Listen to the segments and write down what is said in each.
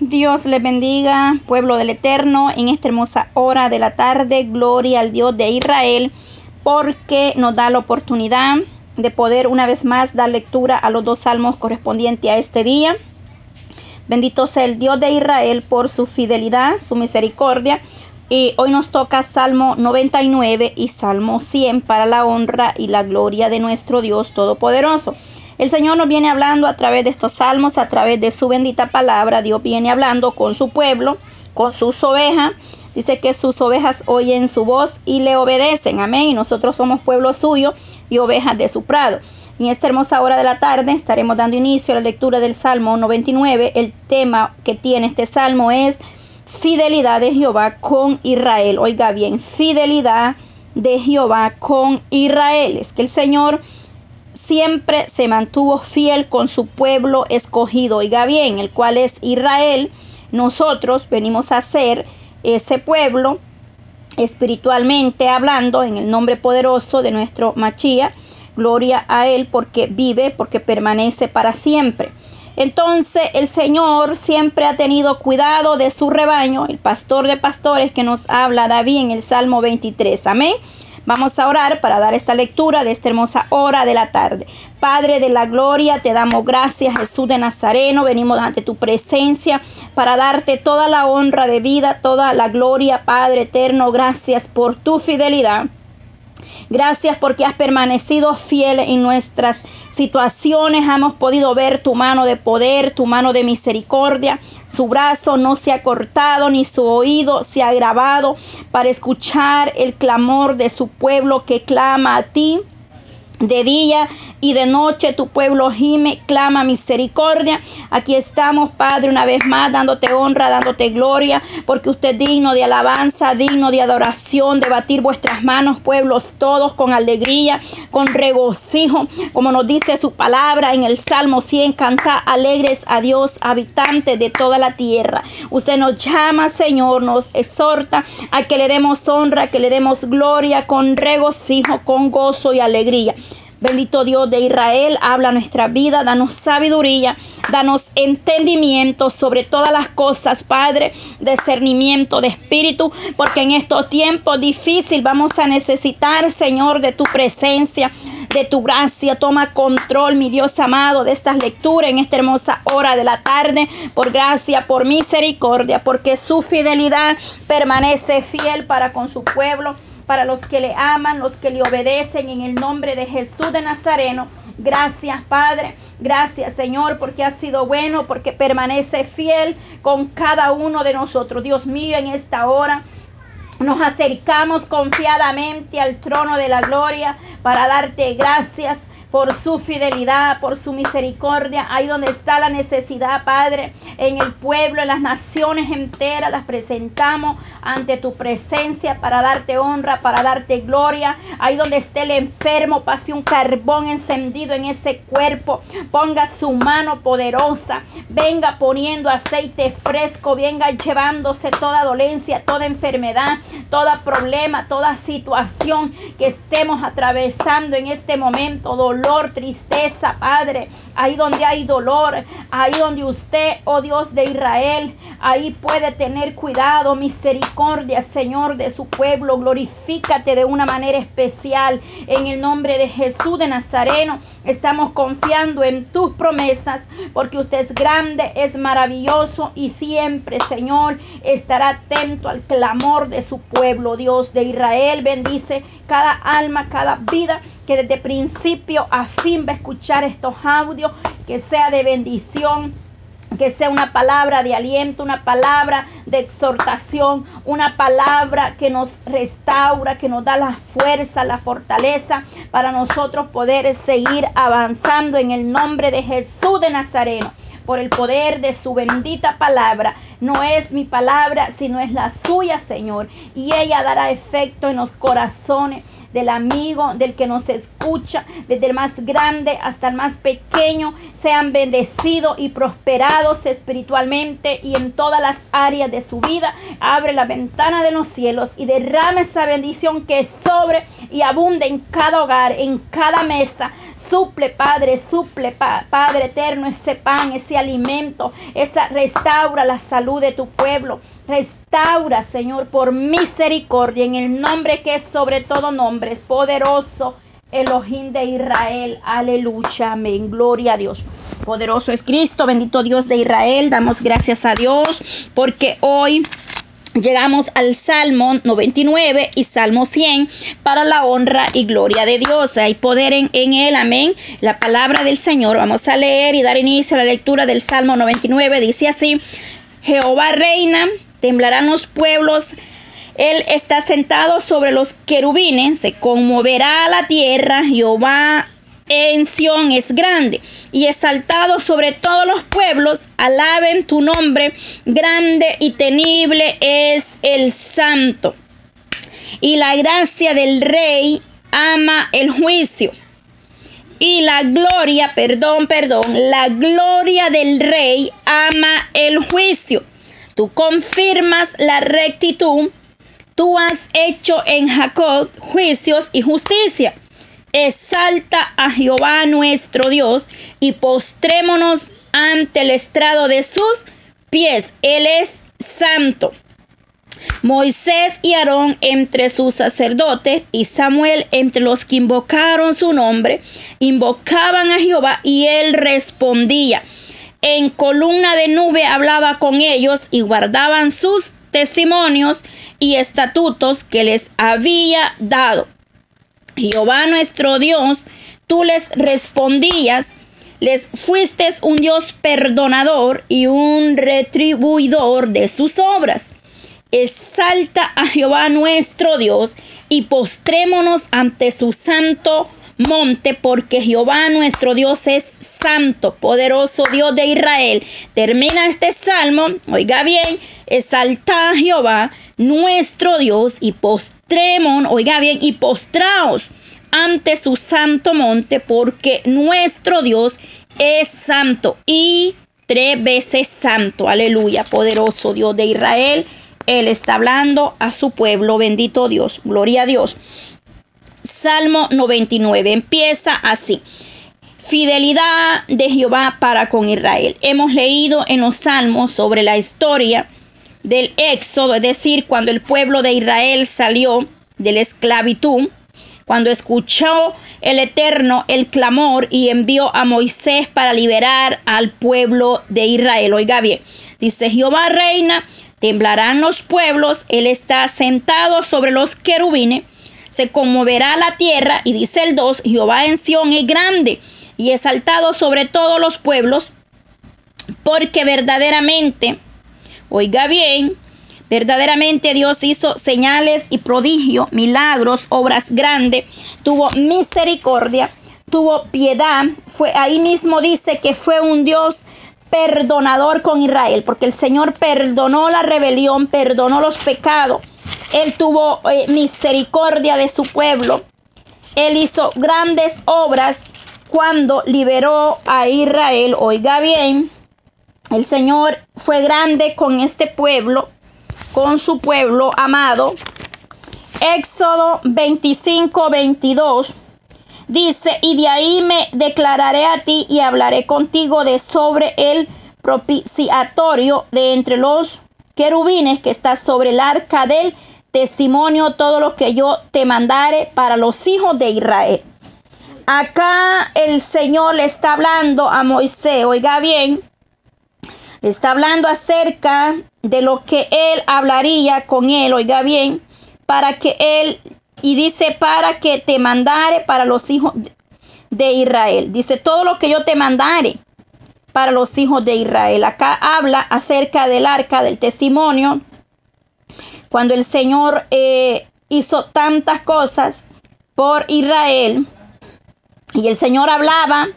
Dios les bendiga, pueblo del Eterno, en esta hermosa hora de la tarde. Gloria al Dios de Israel, porque nos da la oportunidad de poder una vez más dar lectura a los dos salmos correspondientes a este día. Bendito sea el Dios de Israel por su fidelidad, su misericordia. Y hoy nos toca Salmo 99 y Salmo 100 para la honra y la gloria de nuestro Dios Todopoderoso. El Señor nos viene hablando a través de estos salmos, a través de su bendita palabra. Dios viene hablando con su pueblo, con sus ovejas. Dice que sus ovejas oyen su voz y le obedecen. Amén. Y nosotros somos pueblo suyo y ovejas de su prado. En esta hermosa hora de la tarde estaremos dando inicio a la lectura del Salmo 99. El tema que tiene este salmo es fidelidad de Jehová con Israel. Oiga bien, fidelidad de Jehová con Israel. Es que el Señor siempre se mantuvo fiel con su pueblo escogido, oiga bien, el cual es Israel. Nosotros venimos a ser ese pueblo espiritualmente hablando en el nombre poderoso de nuestro Machía. Gloria a Él porque vive, porque permanece para siempre. Entonces el Señor siempre ha tenido cuidado de su rebaño, el pastor de pastores que nos habla David en el Salmo 23. Amén. Vamos a orar para dar esta lectura de esta hermosa hora de la tarde. Padre de la gloria, te damos gracias, Jesús de Nazareno. Venimos ante tu presencia para darte toda la honra de vida, toda la gloria, Padre eterno. Gracias por tu fidelidad. Gracias porque has permanecido fiel en nuestras situaciones. Hemos podido ver tu mano de poder, tu mano de misericordia. Su brazo no se ha cortado ni su oído se ha grabado para escuchar el clamor de su pueblo que clama a ti. De día y de noche tu pueblo gime, clama misericordia. Aquí estamos, Padre, una vez más, dándote honra, dándote gloria, porque usted es digno de alabanza, digno de adoración, de batir vuestras manos, pueblos todos, con alegría, con regocijo, como nos dice su palabra en el Salmo 100, canta alegres a Dios, habitantes de toda la tierra. Usted nos llama, Señor, nos exhorta a que le demos honra, que le demos gloria, con regocijo, con gozo y alegría. Bendito Dios de Israel, habla nuestra vida, danos sabiduría, danos entendimiento sobre todas las cosas, Padre, discernimiento de espíritu, porque en estos tiempos difíciles vamos a necesitar, Señor, de tu presencia, de tu gracia. Toma control, mi Dios amado, de estas lecturas en esta hermosa hora de la tarde, por gracia, por misericordia, porque su fidelidad permanece fiel para con su pueblo para los que le aman, los que le obedecen en el nombre de Jesús de Nazareno. Gracias, Padre. Gracias, Señor, porque ha sido bueno, porque permanece fiel con cada uno de nosotros. Dios mío, en esta hora. Nos acercamos confiadamente al trono de la gloria para darte gracias por su fidelidad, por su misericordia. Ahí donde está la necesidad, Padre, en el pueblo, en las naciones enteras, las presentamos ante tu presencia para darte honra, para darte gloria. Ahí donde esté el enfermo, pase un carbón encendido en ese cuerpo. Ponga su mano poderosa. Venga poniendo aceite fresco. Venga llevándose toda dolencia, toda enfermedad, todo problema, toda situación que estemos atravesando en este momento. Dolor, tristeza, Padre. Ahí donde hay dolor. Ahí donde usted, oh Dios de Israel, ahí puede tener cuidado, misericordia Señor, de su pueblo. Glorifícate de una manera especial. En el nombre de Jesús de Nazareno, estamos confiando en tus promesas, porque usted es grande, es maravilloso y siempre, Señor, estará atento al clamor de su pueblo. Dios de Israel, bendice cada alma, cada vida que desde principio a fin va a escuchar estos audios, que sea de bendición que sea una palabra de aliento, una palabra de exhortación, una palabra que nos restaura, que nos da la fuerza, la fortaleza para nosotros poder seguir avanzando en el nombre de Jesús de Nazareno por el poder de su bendita palabra. No es mi palabra, sino es la suya, Señor. Y ella dará efecto en los corazones del amigo, del que nos escucha, desde el más grande hasta el más pequeño, sean bendecidos y prosperados espiritualmente y en todas las áreas de su vida. Abre la ventana de los cielos y derrama esa bendición que sobre y abunde en cada hogar, en cada mesa, Suple, Padre, suple, Padre eterno, ese pan, ese alimento, esa restaura la salud de tu pueblo. Señor, por misericordia, en el nombre que es sobre todo nombre, poderoso. Elohim de Israel, aleluya, amén, gloria a Dios. Poderoso es Cristo, bendito Dios de Israel, damos gracias a Dios porque hoy Llegamos al Salmo 99 y Salmo 100 para la honra y gloria de Dios. Hay poder en, él, amén. La palabra del Señor. Vamos a leer y dar inicio a la lectura del Salmo 99. Dice así, Jehová reina, temblarán los pueblos. Él está sentado sobre los querubines, se conmoverá la tierra, Jehová en Sión es grande y exaltado sobre todos los pueblos, alaben tu nombre, grande y tenible es el santo. Y la gracia del rey ama el juicio. Y la gloria, perdón, perdón, la gloria del rey ama el juicio. Tú confirmas la rectitud, tú has hecho en Jacob juicios y justicia exalta a Jehová nuestro Dios y postrémonos ante el estrado de sus pies. Él es santo. Moisés y Aarón entre sus sacerdotes y Samuel entre los que invocaron su nombre, invocaban a Jehová y él respondía. En columna de nube hablaba con ellos y guardaban sus testimonios y estatutos que les había dado. Jehová nuestro Dios, tú les respondías, les fuiste un Dios perdonador y un retribuidor de sus obras. Exalta a Jehová nuestro Dios y postrémonos ante su santo monte, porque Jehová nuestro Dios es santo, poderoso Dios de Israel. Termina este salmo, oiga bien, exalta a Jehová nuestro Dios y postremos, oiga bien, y postraos ante su santo monte, porque nuestro Dios es santo y tres veces santo. Aleluya, poderoso Dios de Israel. Él está hablando a su pueblo, bendito Dios, gloria a Dios. Salmo 99 empieza así. Fidelidad de Jehová para con Israel. Hemos leído en los salmos sobre la historia del éxodo, es decir, cuando el pueblo de Israel salió de la esclavitud, cuando escuchó el Eterno el clamor y envió a Moisés para liberar al pueblo de Israel. Oiga bien, dice Jehová reina, temblarán los pueblos, él está sentado sobre los querubines, se conmoverá la tierra y dice el 2, Jehová en Sión es grande y exaltado sobre todos los pueblos, porque verdaderamente Oiga bien, verdaderamente Dios hizo señales y prodigios, milagros, obras grandes, tuvo misericordia, tuvo piedad. Fue ahí mismo dice que fue un Dios perdonador con Israel, porque el Señor perdonó la rebelión, perdonó los pecados. Él tuvo eh, misericordia de su pueblo. Él hizo grandes obras cuando liberó a Israel. Oiga bien, el Señor fue grande con este pueblo, con su pueblo amado. Éxodo 25, 22 dice, y de ahí me declararé a ti y hablaré contigo de sobre el propiciatorio de entre los querubines que está sobre el arca del testimonio, todo lo que yo te mandare para los hijos de Israel. Acá el Señor le está hablando a Moisés, oiga bien, Está hablando acerca de lo que él hablaría con él, oiga bien, para que él, y dice, para que te mandare para los hijos de Israel. Dice, todo lo que yo te mandare para los hijos de Israel. Acá habla acerca del arca del testimonio. Cuando el Señor eh, hizo tantas cosas por Israel y el Señor hablaba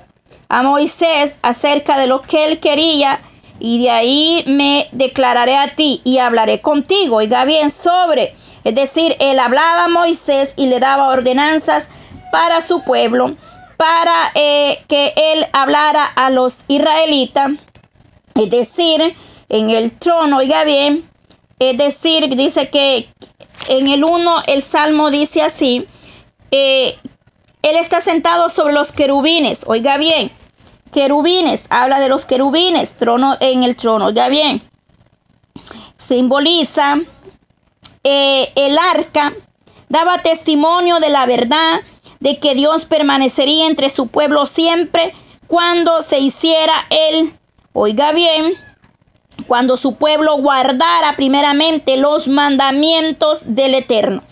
a Moisés acerca de lo que él quería y de ahí me declararé a ti y hablaré contigo. Oiga bien, sobre. Es decir, él hablaba a Moisés y le daba ordenanzas para su pueblo, para eh, que él hablara a los israelitas. Es decir, en el trono, oiga bien, es decir, dice que en el 1 el salmo dice así, eh, Él está sentado sobre los querubines. Oiga bien, querubines, habla de los querubines, trono en el trono. Oiga bien, simboliza eh, el arca, daba testimonio de la verdad, de que Dios permanecería entre su pueblo siempre cuando se hiciera él, oiga bien, cuando su pueblo guardara primeramente los mandamientos del Eterno,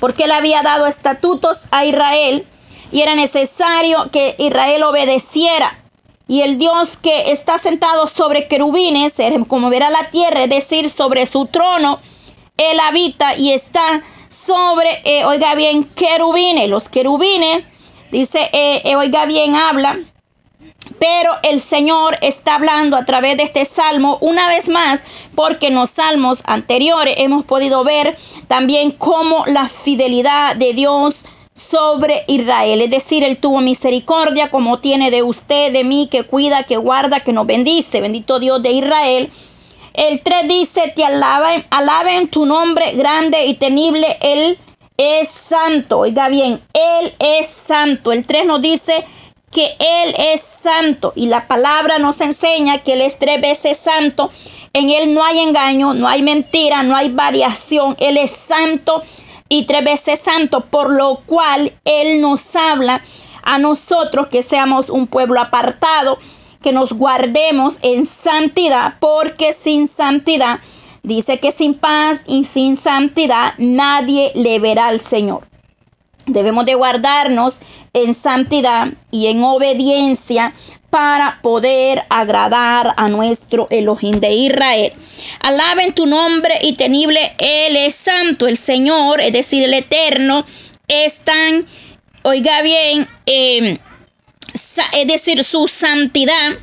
porque él había dado estatutos a Israel y era necesario que Israel obedeciera. Y el Dios que está sentado sobre querubines, como verá la tierra, es decir, sobre su trono, él habita y está sobre, eh, oiga bien, querubines. Los querubines, dice, eh, eh, oiga bien, habla pero el Señor está hablando a través de este salmo una vez más, porque en los salmos anteriores hemos podido ver también cómo la fidelidad de Dios sobre Israel. Es decir, Él tuvo misericordia como tiene de usted, de mí, que cuida, que guarda, que nos bendice. Bendito Dios de Israel. El 3 dice, te alaben, alaben tu nombre grande y temible. Él es santo. Oiga bien, Él es santo. El 3 nos dice, que Él es santo y la palabra nos enseña que Él es tres veces santo. En Él no hay engaño, no hay mentira, no hay variación. Él es santo y tres veces santo, por lo cual Él nos habla a nosotros que seamos un pueblo apartado, que nos guardemos en santidad, porque sin santidad, dice que sin paz y sin santidad nadie le verá al Señor. Debemos de guardarnos en santidad y en obediencia para poder agradar a nuestro Elohim de Israel. Alaben tu nombre y tenible, Él es santo, el Señor, es decir, el Eterno, es tan, oiga bien, em, es decir, su santidad,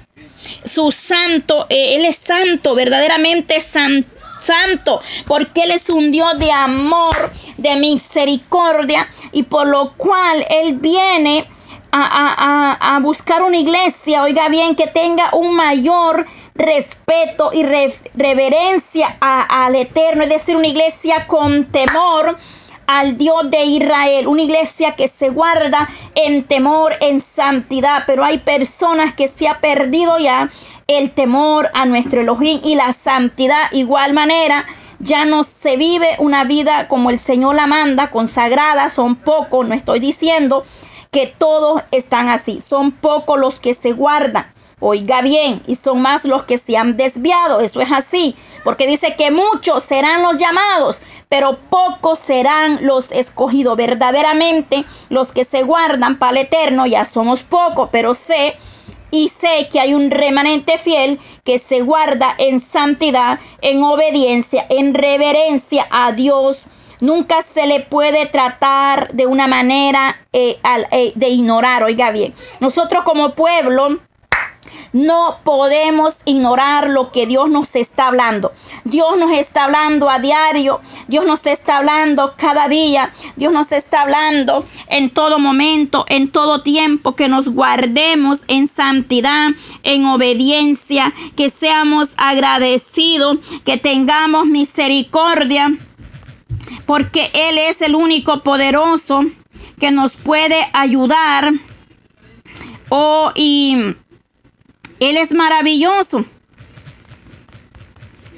su santo, eh, Él es santo, verdaderamente santo santo, porque Él es un Dios de amor, de misericordia, y por lo cual Él viene a, buscar una iglesia, oiga bien, que tenga un mayor respeto y reverencia al Eterno, es decir, una iglesia con temor al Dios de Israel, una iglesia que se guarda en temor, en santidad, pero hay personas que se ha perdido ya el temor a nuestro Elohim y la santidad igual manera. Ya no se vive una vida como el Señor la manda, consagrada, son pocos, no estoy diciendo que todos están así, son pocos los que se guardan. Oiga bien, y son más los que se han desviado, eso es así, porque dice que muchos serán los llamados, pero pocos serán los escogidos. Verdaderamente, los que se guardan para el eterno ya somos pocos, pero sé y sé que hay un remanente fiel que se guarda en santidad, en obediencia, en reverencia a Dios. Nunca se le puede tratar de una manera eh, eh, de ignorar, oiga bien. Nosotros como pueblo no podemos ignorar lo que Dios nos está hablando. Dios nos está hablando a diario. Dios nos está hablando cada día. Dios nos está hablando en todo momento, en todo tiempo, que nos guardemos en santidad, en obediencia, que seamos agradecidos, que tengamos misericordia, porque Él es el único poderoso que nos puede ayudar. Oh, y él es maravilloso.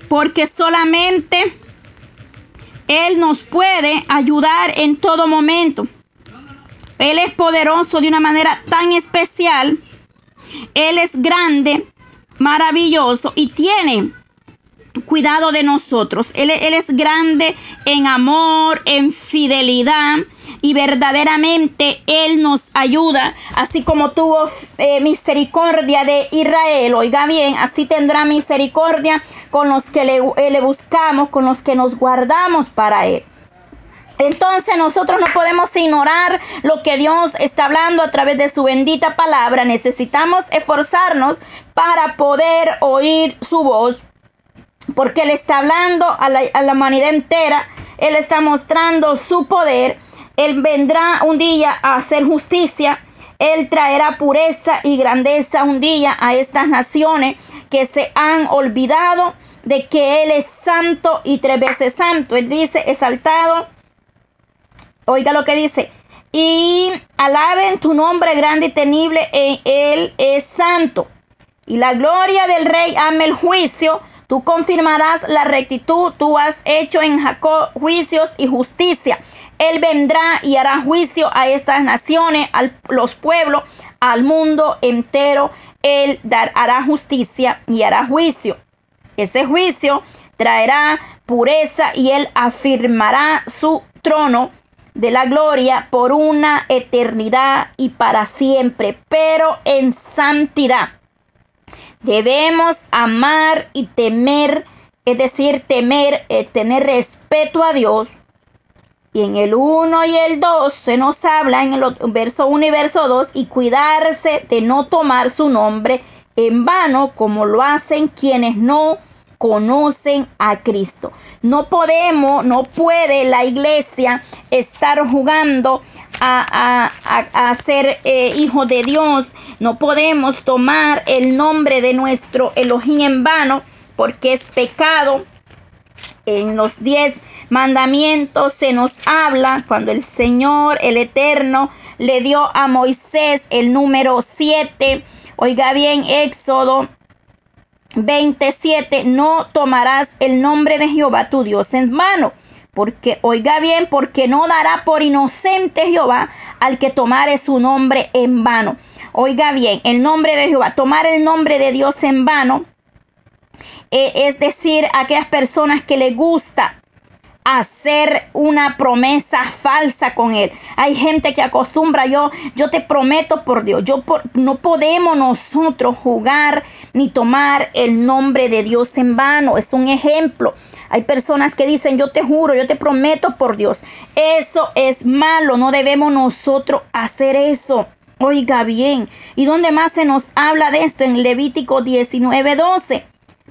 Porque solamente Él nos puede ayudar en todo momento. Él es poderoso de una manera tan especial. Él es grande, maravilloso y tiene cuidado de nosotros. Él, es grande en amor, en fidelidad y verdaderamente Él nos ayuda, así como tuvo eh, misericordia de Israel. Oiga bien, así tendrá misericordia con los que eh, le buscamos, con los que nos guardamos para Él. Entonces nosotros no podemos ignorar lo que Dios está hablando a través de su bendita palabra. Necesitamos esforzarnos para poder oír su voz porque Él está hablando a la, humanidad entera, Él está mostrando su poder, Él vendrá un día a hacer justicia, Él traerá pureza y grandeza un día a estas naciones que se han olvidado de que Él es santo y tres veces santo. Él dice, exaltado, oiga lo que dice, y alaben tu nombre grande y temible, Él es santo. Y la gloria del rey ama el juicio, tú confirmarás la rectitud, tú has hecho en Jacob juicios y justicia. Él vendrá y hará juicio a estas naciones, a los pueblos, al mundo entero. Él hará justicia y hará juicio. Ese juicio traerá pureza y él afirmará su trono de la gloria por una eternidad y para siempre, pero en santidad. Debemos amar y temer, es decir, temer, eh, tener respeto a Dios. Y en el 1 y el 2 se nos habla en el verso 1 y verso 2 y cuidarse de no tomar su nombre en vano como lo hacen quienes no conocen a Cristo. No podemos, no puede la iglesia estar jugando a, ser eh, hijo de Dios. No podemos tomar el nombre de nuestro Elohim en vano porque es pecado. En los diez mandamientos se nos habla cuando el Señor, el Eterno, le dio a Moisés el número 7. Oiga bien, Éxodo 27, no tomarás el nombre de Jehová tu Dios en vano. Porque, oiga bien, porque no dará por inocente Jehová al que tomare su nombre en vano. Oiga bien, el nombre de Jehová, tomar el nombre de Dios en vano, eh, es decir, aquellas personas que le gusta hacer una promesa falsa con él. Hay gente que acostumbra, yo, yo te prometo por Dios, yo no podemos nosotros jugar ni tomar el nombre de Dios en vano. Es un ejemplo. Hay personas que dicen, yo te juro, yo te prometo por Dios. Eso es malo, no debemos nosotros hacer eso. Oiga bien, ¿y dónde más se nos habla de esto? En Levítico 19, 12,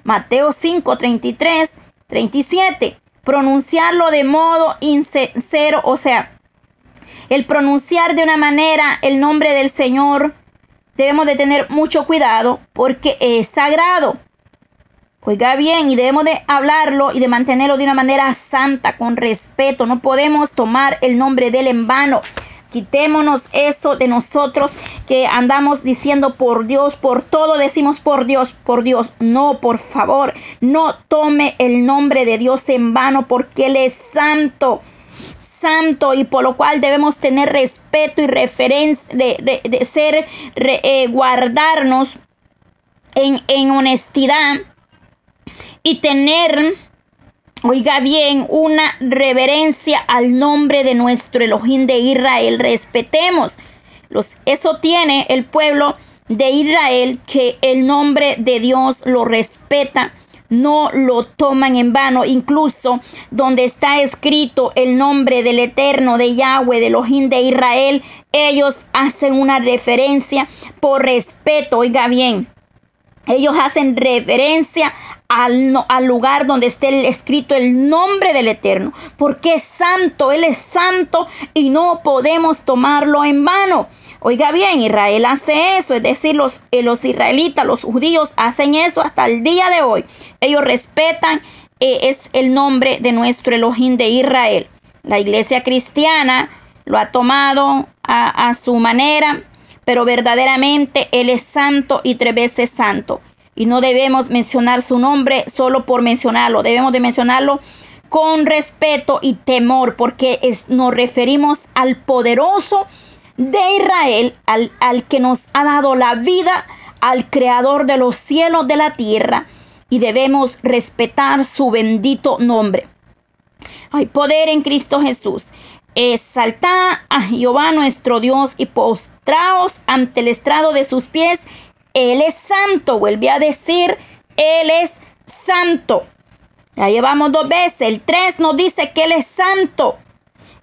Mateo 5, 33, 37 pronunciarlo de modo insincero, o sea, el pronunciar de una manera el nombre del Señor, debemos de tener mucho cuidado porque es sagrado. Oiga bien, y debemos de hablarlo y de mantenerlo de una manera santa, con respeto. No podemos tomar el nombre de él en vano. Quitémonos eso de nosotros que andamos diciendo por Dios, por todo decimos por Dios, por Dios. No, por favor, no tome el nombre de Dios en vano porque Él es santo santo y por lo cual debemos tener respeto y referencia de, ser, eh, guardarnos en, en honestidad y tener Oiga bien, una reverencia al nombre de nuestro Elohim de Israel. Respetemos. Los, eso tiene el pueblo de Israel que el nombre de Dios lo respeta. No lo toman en vano. Incluso donde está escrito el nombre del Eterno de Yahweh, de Elohim de Israel, ellos hacen una referencia por respeto. Oiga bien. Ellos hacen reverencia al, al, lugar donde esté escrito el nombre del Eterno, porque es santo, Él es santo y no podemos tomarlo en vano. Oiga bien, Israel hace eso, es decir, los, eh, los israelitas, los judíos hacen eso hasta el día de hoy. Ellos respetan, eh, es el nombre de nuestro Elohim de Israel. La iglesia cristiana lo ha tomado a, a su manera, pero verdaderamente Él es santo y tres veces santo. Y no debemos mencionar su nombre solo por mencionarlo, debemos de mencionarlo con respeto y temor, porque nos referimos al poderoso de Israel, al, al que nos ha dado la vida, al creador de los cielos de la tierra, y debemos respetar su bendito nombre. Hay poder en Cristo Jesús. Exaltad a Jehová nuestro Dios y postraos ante el estrado de sus pies. Él es santo, vuelve a decir, Él es santo. Ya llevamos dos veces. El 3 nos dice que Él es santo.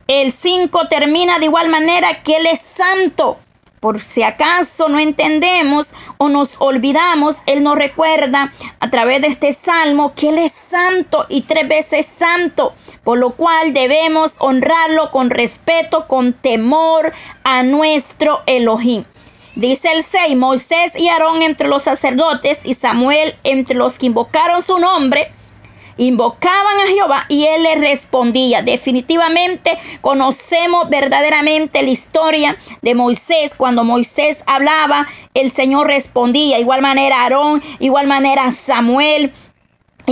El 5 termina de igual manera que Él es santo. Por si acaso no entendemos o nos olvidamos, Él nos recuerda a través de este salmo que Él es santo y tres veces santo, por lo cual debemos honrarlo con respeto, con temor a nuestro Elohim. Dice el 6, Moisés y Aarón entre los sacerdotes y Samuel entre los que invocaron su nombre Invocaban a Jehová y él les respondía. Definitivamente conocemos verdaderamente la historia de Moisés. Cuando Moisés hablaba, el Señor respondía. Igual manera Aarón, igual manera Samuel,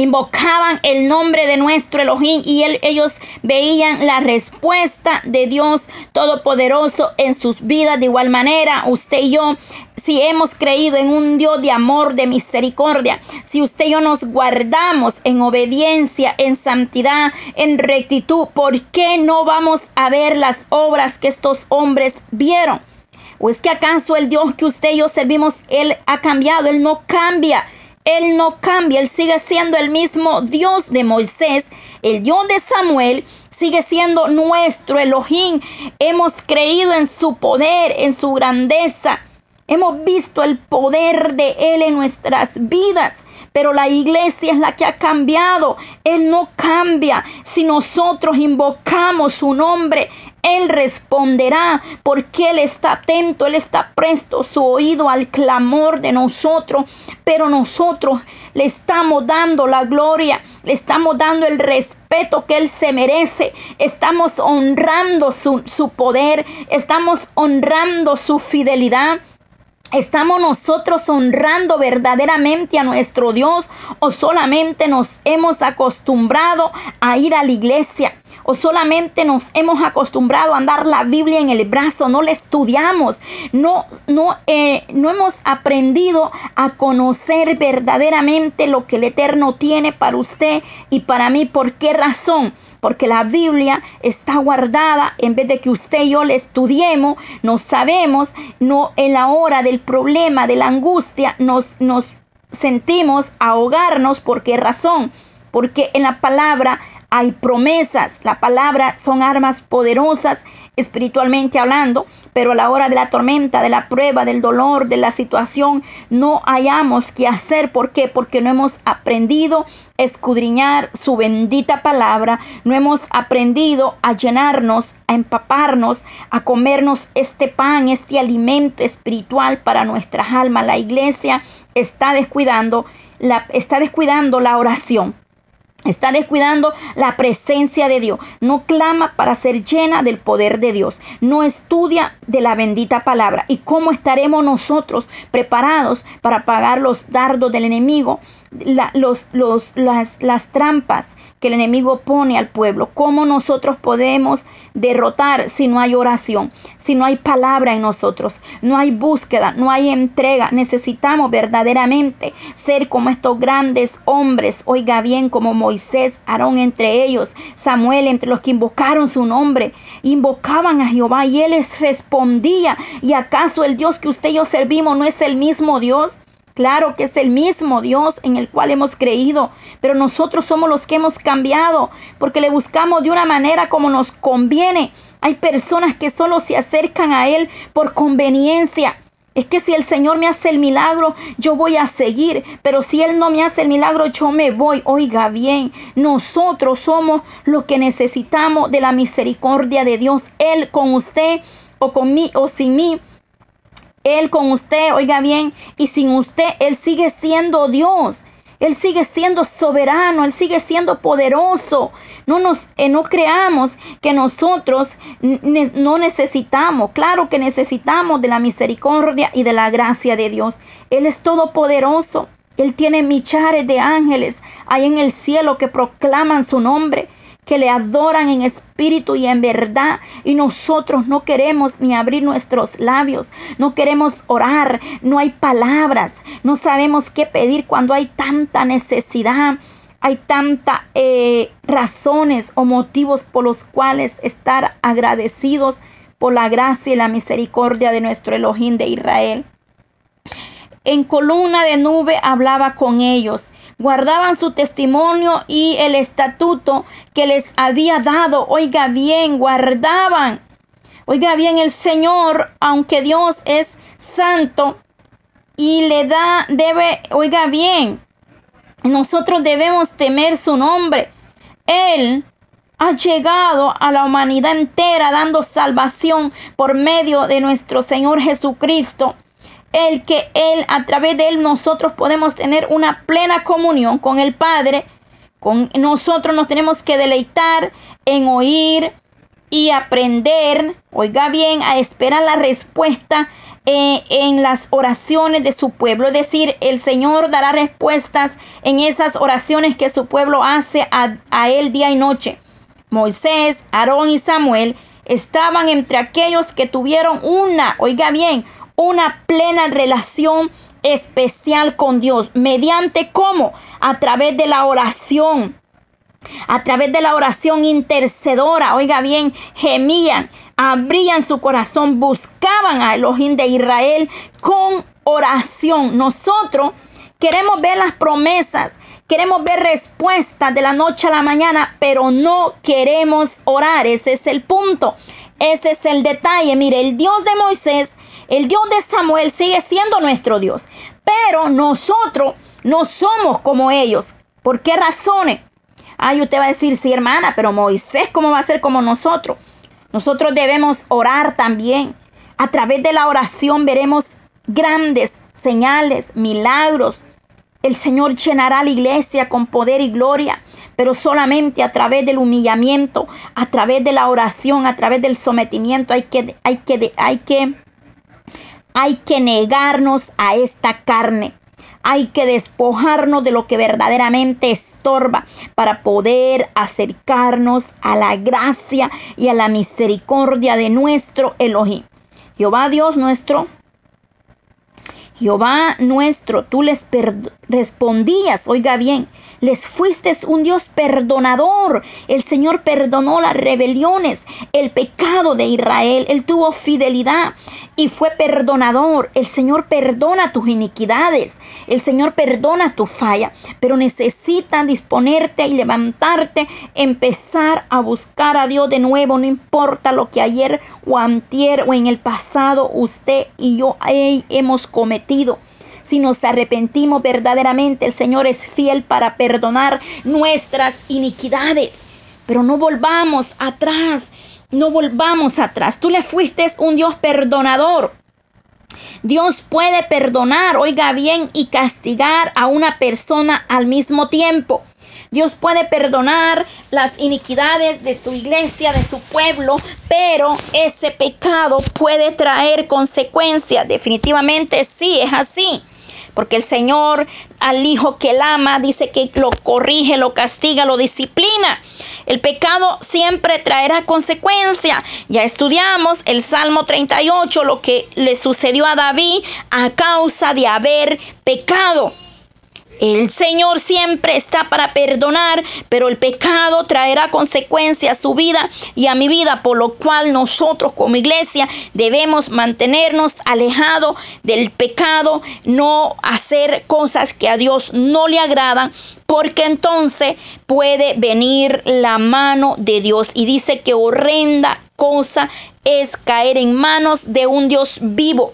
invocaban el nombre de nuestro Elohim y ellos veían la respuesta de Dios Todopoderoso en sus vidas. De igual manera, usted y yo, si hemos creído en un Dios de amor, de misericordia, si usted y yo nos guardamos en obediencia, en santidad, en rectitud, ¿por qué no vamos a ver las obras que estos hombres vieron? ¿O es que acaso el Dios que usted y yo servimos, Él ha cambiado? Él no cambia. Él no cambia, Él sigue siendo el mismo Dios de Moisés, el Dios de Samuel, sigue siendo nuestro Elohim. Hemos creído en su poder, en su grandeza. Hemos visto el poder de Él en nuestras vidas. Pero la iglesia es la que ha cambiado. Él no cambia. Si nosotros invocamos su nombre, él responderá porque Él está atento, Él está presto su oído al clamor de nosotros. Pero nosotros le estamos dando la gloria, le estamos dando el respeto que Él se merece. Estamos honrando su, su poder, estamos honrando su fidelidad. ¿Estamos nosotros honrando verdaderamente a nuestro Dios o solamente nos hemos acostumbrado a ir a la iglesia? O solamente nos hemos acostumbrado a andar la Biblia en el brazo, no la estudiamos, no, no, eh, no hemos aprendido a conocer verdaderamente lo que el Eterno tiene para usted y para mí. ¿Por qué razón? Porque la Biblia está guardada, en vez de que usted y yo la estudiemos, no sabemos, no en la hora del problema, de la angustia, nos, nos sentimos ahogarnos. ¿Por qué razón? Porque en la palabra hay promesas. La palabra son armas poderosas espiritualmente hablando, pero a la hora de la tormenta, de la prueba, del dolor, de la situación, no hayamos que hacer. ¿Por qué? Porque no hemos aprendido a escudriñar su bendita palabra, no hemos aprendido a llenarnos, a empaparnos, a comernos este pan, este alimento espiritual para nuestras almas. La iglesia está descuidando, la, está descuidando la oración. Está descuidando la presencia de Dios. No clama para ser llena del poder de Dios. No estudia de la bendita palabra. ¿Y cómo estaremos nosotros preparados para pagar los dardos del enemigo? Los, los, las, las trampas que el enemigo pone al pueblo. ¿Cómo nosotros podemos derrotar si no hay oración, si no hay palabra en nosotros, no hay búsqueda, no hay entrega? Necesitamos verdaderamente ser como estos grandes hombres, oiga bien, como Moisés, Aarón entre ellos, Samuel entre los que invocaron su nombre, invocaban a Jehová y él les respondía. ¿Y acaso el Dios que usted y yo servimos no es el mismo Dios? Claro que es el mismo Dios en el cual hemos creído, pero nosotros somos los que hemos cambiado porque le buscamos de una manera como nos conviene. Hay personas que solo se acercan a Él por conveniencia. Es que si el Señor me hace el milagro, yo voy a seguir. Pero si Él no me hace el milagro, yo me voy. Oiga bien, nosotros somos los que necesitamos de la misericordia de Dios. Él con usted o con mí o sin mí él con usted, oiga bien, y sin usted, Él sigue siendo Dios. Él sigue siendo soberano, Él sigue siendo poderoso. No nos eh, no creamos que nosotros no necesitamos. Claro que necesitamos de la misericordia y de la gracia de Dios. Él es todopoderoso. Él tiene millares de ángeles ahí en el cielo que proclaman su nombre que le adoran en espíritu y en verdad. Y nosotros no queremos ni abrir nuestros labios, no queremos orar, no hay palabras, no sabemos qué pedir cuando hay tanta necesidad. Hay tantas eh, razones o motivos por los cuales estar agradecidos por la gracia y la misericordia de nuestro Elohim de Israel. En columna de nube hablaba con ellos guardaban su testimonio y el estatuto que les había dado. Oiga bien, guardaban. Oiga bien, el Señor, aunque Dios es santo y le da, debe, oiga bien, nosotros debemos temer su nombre. Él ha llegado a la humanidad entera dando salvación por medio de nuestro Señor Jesucristo el que Él, a través de Él, nosotros podemos tener una plena comunión con el Padre, Con nosotros nos tenemos que deleitar en oír y aprender, oiga bien, a esperar la respuesta eh, en las oraciones de su pueblo. Es decir, el Señor dará respuestas en esas oraciones que su pueblo hace a, a él día y noche. Moisés, Aarón y Samuel estaban entre aquellos que tuvieron una, oiga bien, una plena relación especial con Dios. ¿Mediante cómo? A través de la oración. A través de la oración intercedora, oiga bien, gemían, abrían su corazón, buscaban a Elohim de Israel con oración. Nosotros queremos ver las promesas, queremos ver respuestas de la noche a la mañana, pero no queremos orar. Ese es el punto. Ese es el detalle. Mire, el Dios de Moisés el Dios de Samuel sigue siendo nuestro Dios, pero nosotros no somos como ellos. ¿Por qué razones? Ay, usted va a decir, sí, hermana, pero Moisés, ¿cómo va a ser como nosotros? Nosotros debemos orar también. A través de la oración veremos grandes señales, milagros. El Señor llenará la iglesia con poder y gloria, pero solamente a través del humillamiento, a través de la oración, a través del sometimiento. Hay que, hay que, hay que hay que negarnos a esta carne. Hay que despojarnos de lo que verdaderamente estorba para poder acercarnos a la gracia y a la misericordia de nuestro Elohim. Jehová Dios nuestro, Jehová nuestro, tú les respondías, oiga bien, les fuiste un Dios perdonador. El Señor perdonó las rebeliones, el pecado de Israel. Él tuvo fidelidad y fue perdonador. El Señor perdona tus iniquidades. El Señor perdona tu falla. Pero necesitas disponerte y levantarte, empezar a buscar a Dios de nuevo. No importa lo que ayer o antier o en el pasado usted y yo hemos cometido. Si nos arrepentimos verdaderamente, el Señor es fiel para perdonar nuestras iniquidades. Pero no volvamos atrás, no volvamos atrás. Tú le fuiste un Dios perdonador. Dios puede perdonar, oiga bien, y castigar a una persona al mismo tiempo. Dios puede perdonar las iniquidades de su iglesia, de su pueblo, pero ese pecado puede traer consecuencias. Definitivamente sí, es así. Porque el Señor al hijo que él ama dice que lo corrige, lo castiga, lo disciplina. El pecado siempre traerá consecuencia. Ya estudiamos el Salmo 38, lo que le sucedió a David a causa de haber pecado. El Señor siempre está para perdonar, pero el pecado traerá consecuencias a su vida y a mi vida, por lo cual nosotros como iglesia debemos mantenernos alejados del pecado, no hacer cosas que a Dios no le agradan, porque entonces puede venir la mano de Dios y dice que horrenda cosa es caer en manos de un Dios vivo.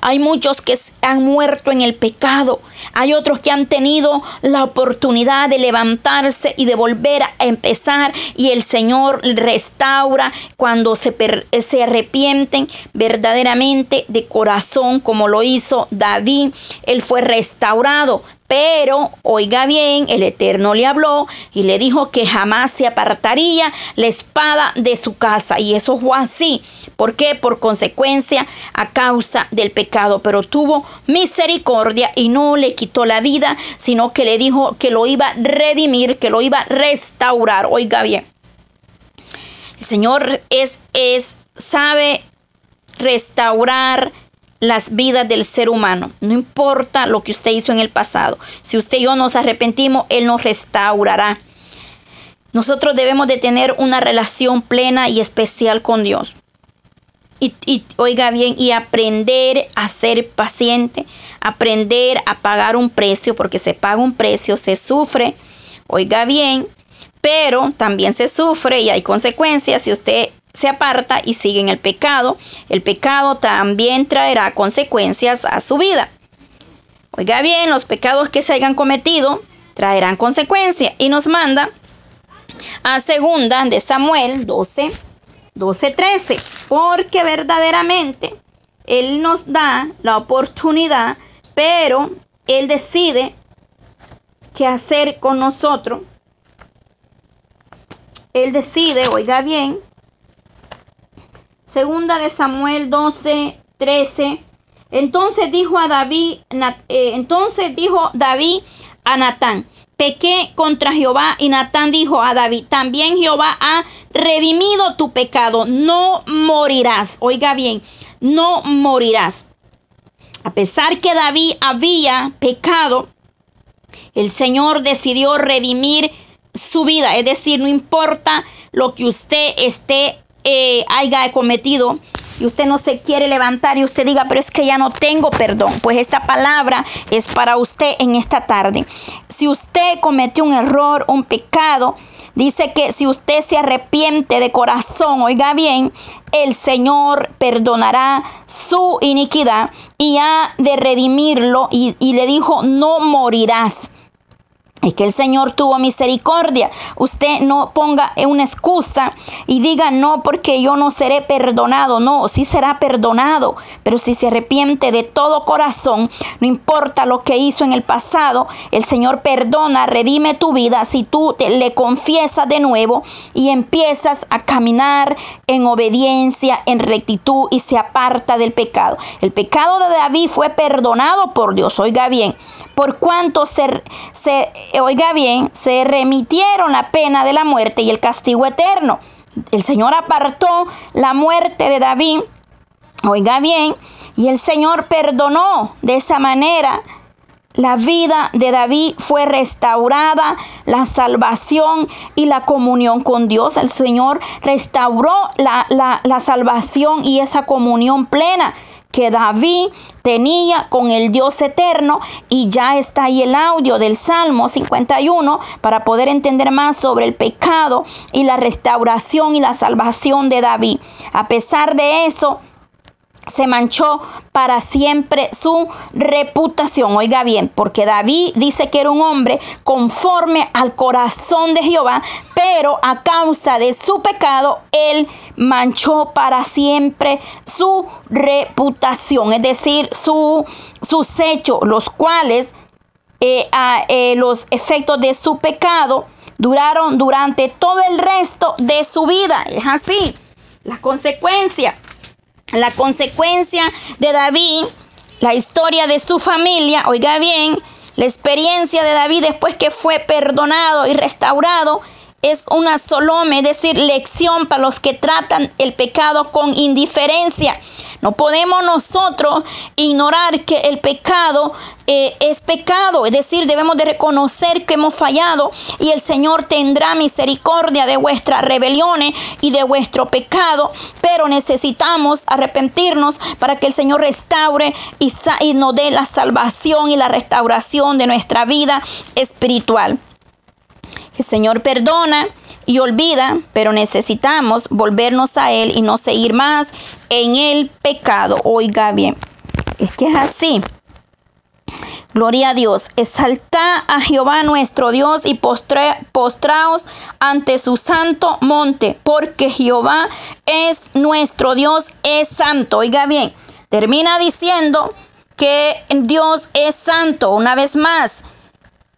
Hay muchos que han muerto en el pecado. Hay otros que han tenido la oportunidad de levantarse y de volver a empezar. Y el Señor restaura cuando se, se arrepienten verdaderamente de corazón, como lo hizo David. Él fue restaurado. Pero, oiga bien, el Eterno le habló y le dijo que jamás se apartaría la espada de su casa. Y eso fue así. ¿Por qué? Por consecuencia a causa del pecado. Pero tuvo misericordia y no le quitó la vida, sino que le dijo que lo iba a redimir, que lo iba a restaurar. Oiga bien. El Señor es, es, sabe restaurar las vidas del ser humano. No importa lo que usted hizo en el pasado. Si usted y yo nos arrepentimos, Él nos restaurará. Nosotros debemos de tener una relación plena y especial con Dios. Y, oiga bien, y aprender a ser paciente, aprender a pagar un precio, porque se paga un precio, se sufre, oiga bien, pero también se sufre y hay consecuencias si usted se aparta y sigue en el pecado, el pecado también traerá consecuencias a su vida. Oiga bien, los pecados que se hayan cometido traerán consecuencias y nos manda a segunda de Samuel 12, 12, 13, porque verdaderamente Él nos da la oportunidad, pero Él decide qué hacer con nosotros, él decide, oiga bien, segunda de Samuel 12, 13, entonces dijo a David, eh, entonces dijo David a Natán, pequé contra Jehová y Natán dijo a David, también Jehová ha redimido tu pecado, no morirás, oiga bien, no morirás. A pesar que David había pecado, el Señor decidió redimir su vida. Es decir, no importa lo que usted esté, eh, haya cometido y usted no se quiere levantar y usted diga, pero es que ya no tengo perdón. Pues esta palabra es para usted en esta tarde. Si usted cometió un error, un pecado, Dice que si usted se arrepiente de corazón, oiga bien, el Señor perdonará su iniquidad y ha de redimirlo y, y le dijo, no morirás. Es que el Señor tuvo misericordia. Usted no ponga una excusa y diga no porque yo no seré perdonado. No, sí será perdonado. Pero si se arrepiente de todo corazón, no importa lo que hizo en el pasado, el Señor perdona, redime tu vida si tú te, le confiesas de nuevo y empiezas a caminar en obediencia, en rectitud y se aparta del pecado. El pecado de David fue perdonado por Dios. Oiga bien, por cuanto se, oiga bien, se remitieron la pena de la muerte y el castigo eterno. El Señor apartó la muerte de David, oiga bien, y el Señor perdonó de esa manera. La vida de David fue restaurada, la salvación y la comunión con Dios. El Señor restauró la, la salvación y esa comunión plena que David tenía con el Dios eterno y ya está ahí el audio del Salmo 51 para poder entender más sobre el pecado y la restauración y la salvación de David. A pesar de eso, se manchó para siempre su reputación. Oiga bien, porque David dice que era un hombre conforme al corazón de Jehová, pero a causa de su pecado, él manchó para siempre su reputación, es decir, su, sus hechos, los cuales eh, eh, los efectos de su pecado duraron durante todo el resto de su vida. Es así, las consecuencias la consecuencia de David, la historia de su familia, oiga bien, la experiencia de David después que fue perdonado y restaurado es una solome, es decir, lección para los que tratan el pecado con indiferencia. No podemos nosotros ignorar que el pecado eh, es pecado, es decir, debemos de reconocer que hemos fallado y el Señor tendrá misericordia de vuestras rebeliones y de vuestro pecado, pero necesitamos arrepentirnos para que el Señor restaure y, y nos dé la salvación y la restauración de nuestra vida espiritual. El Señor perdona y olvida, pero necesitamos volvernos a Él y no seguir más en el pecado. Oiga bien, es que es así. Gloria a Dios. Exalta a Jehová nuestro Dios y postraos ante su santo monte, porque Jehová es nuestro Dios, es santo. Oiga bien, termina diciendo que Dios es santo. Una vez más,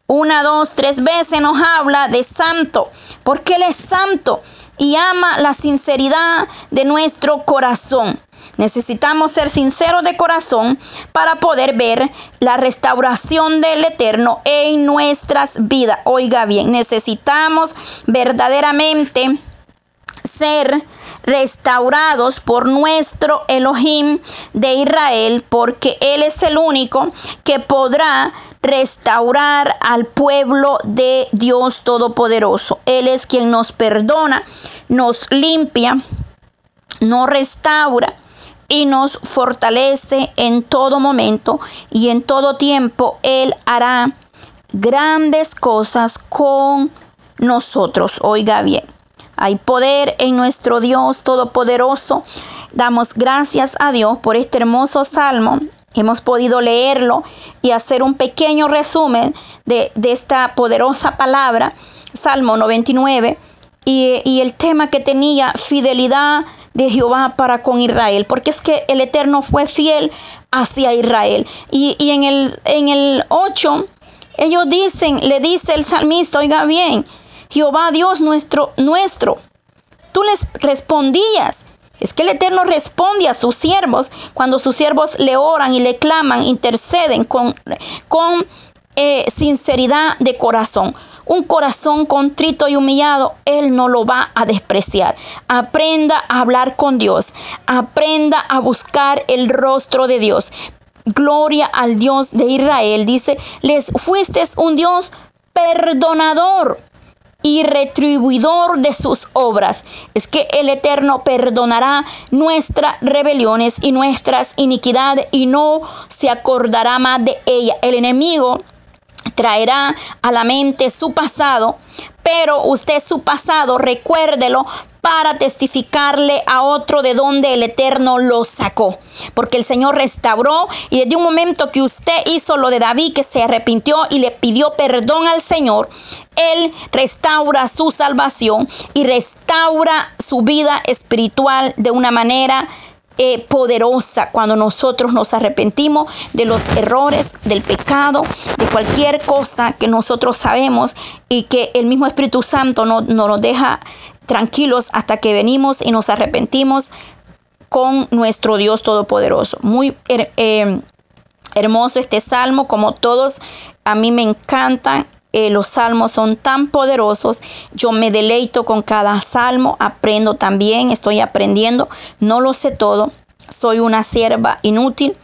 una, dos, tres veces nos habla de santo, porque Él es santo y ama la sinceridad de nuestro corazón. Necesitamos ser sinceros de corazón para poder ver la restauración del Eterno en nuestras vidas. Oiga bien, necesitamos verdaderamente ser restaurados por nuestro Elohim de Israel, porque Él es el único que podrá restaurar al pueblo de Dios Todopoderoso. Él es quien nos perdona, nos limpia, nos restaura y nos fortalece en todo momento y en todo tiempo. Él hará grandes cosas con nosotros. Oiga bien. Hay poder en nuestro Dios Todopoderoso. Damos gracias a Dios por este hermoso salmo. Hemos podido leerlo y hacer un pequeño resumen de, esta poderosa palabra, Salmo 99, y, y el tema que tenía fidelidad de Jehová para con Israel, porque es que el Eterno fue fiel hacia Israel. Y, en, el, en el 8 Ellos dicen, le dice el salmista, oiga bien, Jehová Dios nuestro, nuestro. Tú les respondías. Es que el Eterno responde a sus siervos cuando sus siervos le oran y le claman, interceden con, eh, sinceridad de corazón. Un corazón contrito y humillado, Él no lo va a despreciar. Aprenda a hablar con Dios. Aprenda a buscar el rostro de Dios. Gloria al Dios de Israel. Dice, les fuiste un Dios perdonador y retribuidor de sus obras. Es que el Eterno perdonará nuestras rebeliones y nuestras iniquidades y no se acordará más de ella. El enemigo traerá a la mente su pasado, pero usted su pasado, recuérdelo para testificarle a otro de donde el Eterno lo sacó. Porque el Señor restauró y desde un momento que usted hizo lo de David, que se arrepintió y le pidió perdón al Señor, Él restaura su salvación y restaura su vida espiritual de una manera eh, poderosa cuando nosotros nos arrepentimos de los errores, del pecado, de cualquier cosa que nosotros sabemos y que el mismo Espíritu Santo no, nos deja tranquilos hasta que venimos y nos arrepentimos con nuestro Dios Todopoderoso. Muy eh, hermoso este salmo, como todos a mí me encantan eh, los salmos son tan poderosos. Yo me deleito con cada salmo, aprendo también, estoy aprendiendo. No lo sé todo, soy una sierva inútil,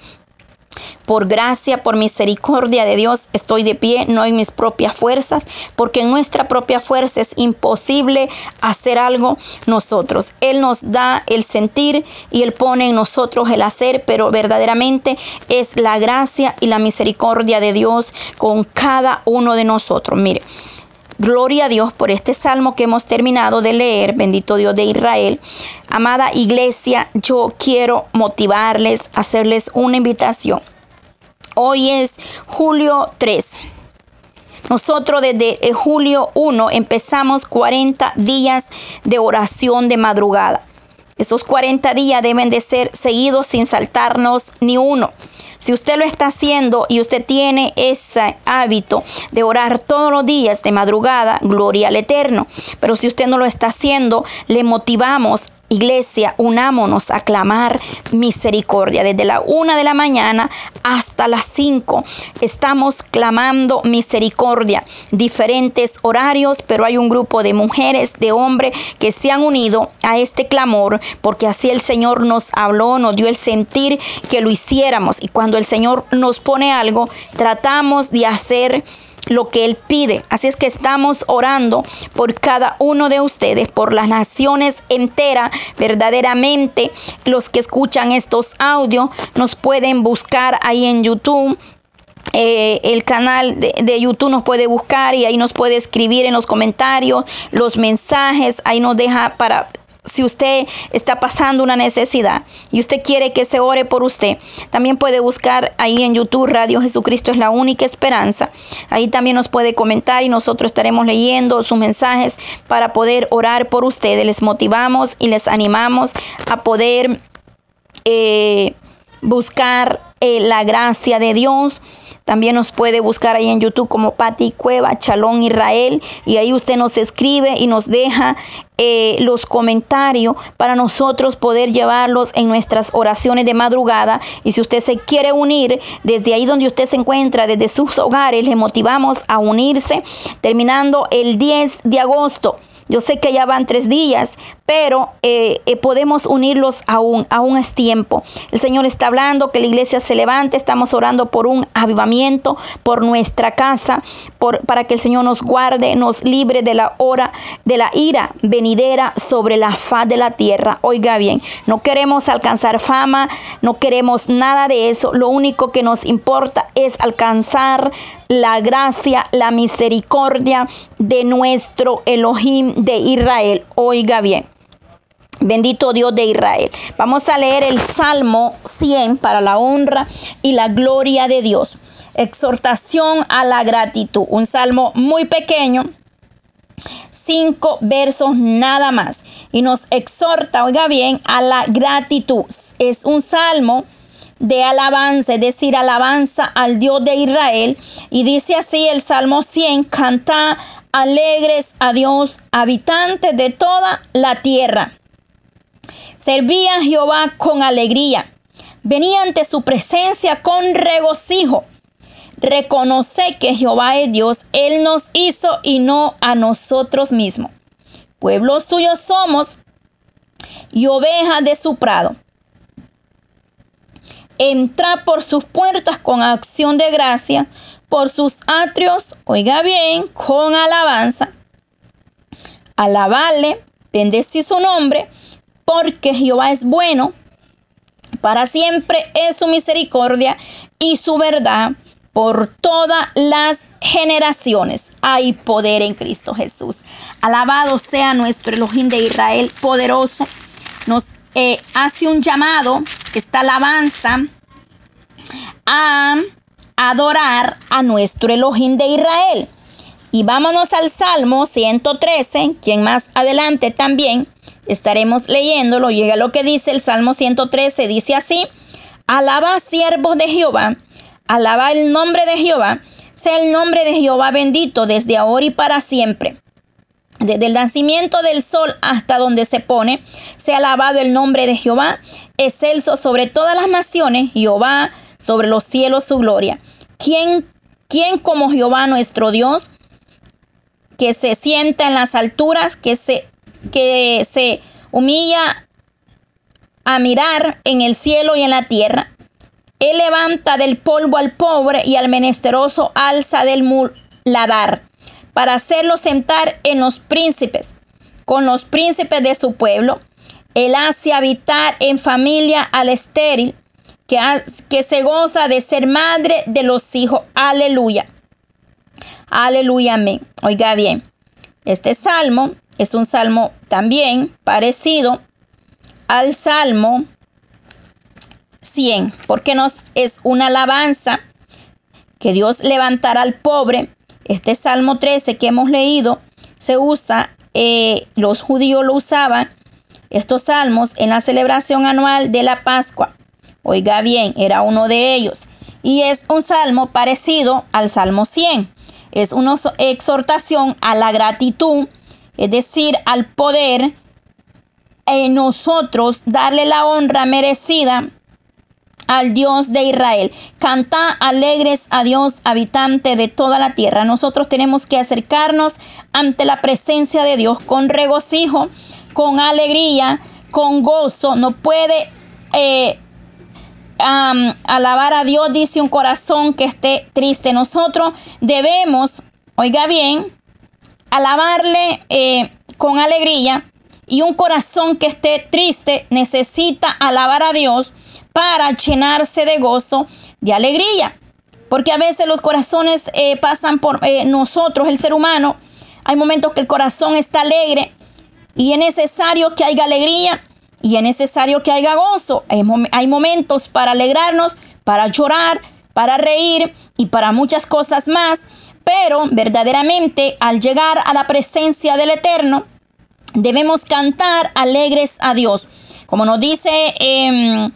por gracia, por misericordia de Dios, estoy de pie, no en mis propias fuerzas, porque en nuestra propia fuerza es imposible hacer algo nosotros. Él nos da el sentir y Él pone en nosotros el hacer, pero verdaderamente es la gracia y la misericordia de Dios con cada uno de nosotros. Mire. Gloria a Dios por este salmo que hemos terminado de leer, bendito Dios de Israel. Amada iglesia, yo quiero motivarles, hacerles una invitación. Hoy es julio 3. Nosotros desde eh, julio 1 empezamos 40 días de oración de madrugada. Estos 40 días deben de ser seguidos sin saltarnos ni uno. Si usted lo está haciendo y usted tiene ese hábito de orar todos los días de madrugada, gloria al Eterno. Pero si usted no lo está haciendo, le motivamos Iglesia, unámonos a clamar misericordia. Desde la una de la mañana hasta las cinco estamos clamando misericordia. Diferentes horarios, pero hay un grupo de mujeres, de hombres que se han unido a este clamor porque así el Señor nos habló, nos dio el sentir que lo hiciéramos. Y cuando el Señor nos pone algo, tratamos de hacer lo que Él pide. Así es que estamos orando por cada uno de ustedes, por las naciones enteras. Verdaderamente, los que escuchan estos audios nos pueden buscar ahí en YouTube. Eh, el canal de, de, YouTube nos puede buscar y ahí nos puede escribir en los comentarios los mensajes, ahí nos deja para si usted está pasando una necesidad y usted quiere que se ore por usted, también puede buscar ahí en YouTube Radio Jesucristo es la única esperanza. Ahí también nos puede comentar y nosotros estaremos leyendo sus mensajes para poder orar por ustedes. Les motivamos y les animamos a poder eh, buscar eh, la gracia de Dios también nos puede buscar ahí en YouTube como Pati Cueva, Chalón Israel. Y ahí usted nos escribe y nos deja eh, los comentarios para nosotros poder llevarlos en nuestras oraciones de madrugada. Y si usted se quiere unir desde ahí donde usted se encuentra, desde sus hogares, le motivamos a unirse terminando el 10 de agosto. Yo sé que ya van tres días, pero eh, eh, podemos unirlos aún, aún es tiempo. El Señor está hablando que la iglesia se levante, estamos orando por un avivamiento, por nuestra casa, por, para que el Señor nos guarde, nos libre de la hora, de la ira venidera sobre la faz de la tierra. Oiga bien, no queremos alcanzar fama, no queremos nada de eso, lo único que nos importa es alcanzar la gracia, la misericordia de nuestro Elohim de Israel. Oiga bien. Bendito Dios de Israel. Vamos a leer el Salmo 100 para la honra y la gloria de Dios. Exhortación a la gratitud. Un salmo muy pequeño. Cinco versos nada más. Y nos exhorta, oiga bien, a la gratitud. Es un salmo de alabanza, es decir, alabanza al Dios de Israel. Y dice así el Salmo 100, canta alegres a Dios, habitantes de toda la tierra. Servía a Jehová con alegría, venía ante su presencia con regocijo. Reconoce que Jehová es Dios, Él nos hizo y no a nosotros mismos. Pueblos suyos somos y ovejas de su prado. Entra por sus puertas con acción de gracia, por sus atrios, oiga bien, con alabanza. Alabarle, bendecir su nombre, porque Jehová es bueno, para siempre es su misericordia y su verdad por todas las generaciones. Hay poder en Cristo Jesús. Alabado sea nuestro Elohim de Israel poderoso. Nos eh, hace un llamado, esta alabanza, a adorar a nuestro Elohim de Israel. Y vámonos al Salmo 113, quien más adelante también estaremos leyéndolo. Llega lo que dice el Salmo 113, dice así, alaba siervos de Jehová, alaba el nombre de Jehová, sea el nombre de Jehová bendito desde ahora y para siempre. Desde el nacimiento del sol hasta donde se pone, sea alabado el nombre de Jehová, excelso sobre todas las naciones, Jehová sobre los cielos su gloria. ¿Quién, quién como Jehová nuestro Dios, que se sienta en las alturas, que se, que se humilla a mirar en el cielo y en la tierra? Él levanta del polvo al pobre y al menesteroso alza del muladar, para hacerlo sentar en los príncipes, con los príncipes de su pueblo. Él hace habitar en familia al estéril, que, se goza de ser madre de los hijos. Aleluya. Aleluya, amén. Oiga bien, este salmo es un salmo también parecido al salmo 100, porque nos es una alabanza que Dios levantará al pobre. Este salmo 13 que hemos leído se usa, eh, los judíos lo usaban, estos salmos en la celebración anual de la Pascua. Oiga bien, era uno de ellos. Y es un salmo parecido al Salmo 100. Es una exhortación a la gratitud, es decir, al poder en nosotros darle la honra merecida al Dios de Israel. Canta alegres a Dios, habitante de toda la tierra. Nosotros tenemos que acercarnos ante la presencia de Dios con regocijo, con alegría, con gozo. No puede eh, alabar a Dios, dice un corazón que esté triste. Nosotros debemos, oiga bien, alabarle eh, con alegría y un corazón que esté triste necesita alabar a Dios para llenarse de gozo, de alegría. Porque a veces los corazones eh, pasan por eh, nosotros, el ser humano. Hay momentos que el corazón está alegre y es necesario que haya alegría y es necesario que haya gozo. Hay, momentos para alegrarnos, para llorar, para reír y para muchas cosas más. Pero verdaderamente al llegar a la presencia del Eterno, debemos cantar alegres a Dios. Como nos dice en,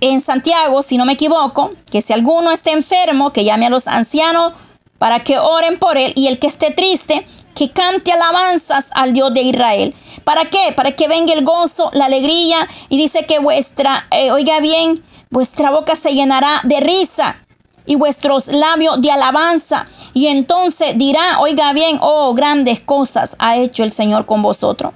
en Santiago, si no me equivoco, que si alguno está enfermo, que llame a los ancianos para que oren por él y el que esté triste, que cante alabanzas al Dios de Israel. ¿Para qué? Para que venga el gozo, la alegría. Y dice que vuestra, eh, oiga bien, vuestra boca se llenará de risa y vuestros labios de alabanza. Y entonces dirá, oiga bien, oh, grandes cosas ha hecho el Señor con vosotros.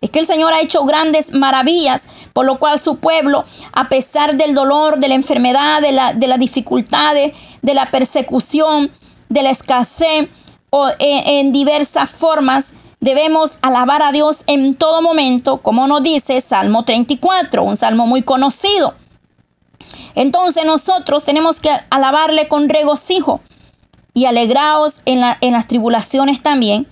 Es que el Señor ha hecho grandes maravillas, por lo cual su pueblo, a pesar del dolor, de la enfermedad, de, la, de las dificultades, de la persecución, de la escasez, o en, diversas formas, debemos alabar a Dios en todo momento, como nos dice Salmo 34, un salmo muy conocido. Entonces nosotros tenemos que alabarle con regocijo y alegraos en, en las tribulaciones también,